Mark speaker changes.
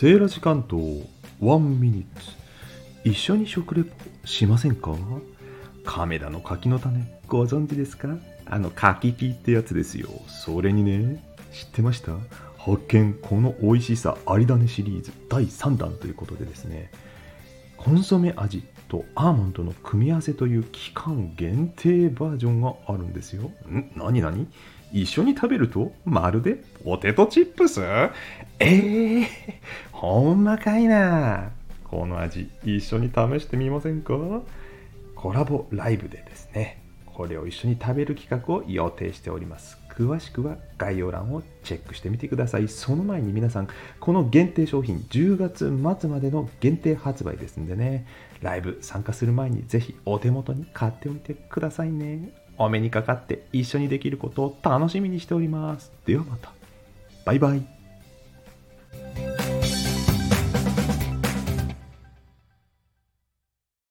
Speaker 1: セーラジ関東ワンミニッツ。一緒に食レポしませんか？亀田の柿の種。ご存知ですか？あの柿ピーってやつですよ。それにね知ってました？発見この美味しさありだねシリーズ第3弾ということでですね。コンソメ味。とアーモンドの組み合わせという期間限定バージョンがあるんですよ。ん？何何？一緒に食べるとまるでポテトチップス？ええー、ほんまかいな。この味一緒に試してみませんか？コラボライブでですね、これを一緒に食べる企画を予定しております。詳しくは概要欄をチェックしてみてください。その前に皆さん、この限定商品10月末までの限定発売ですんでね、ライブ参加する前にぜひお手元に買っておいてくださいね。お目にかかって一緒にできることを楽しみにしております。ではまた。バイバイ。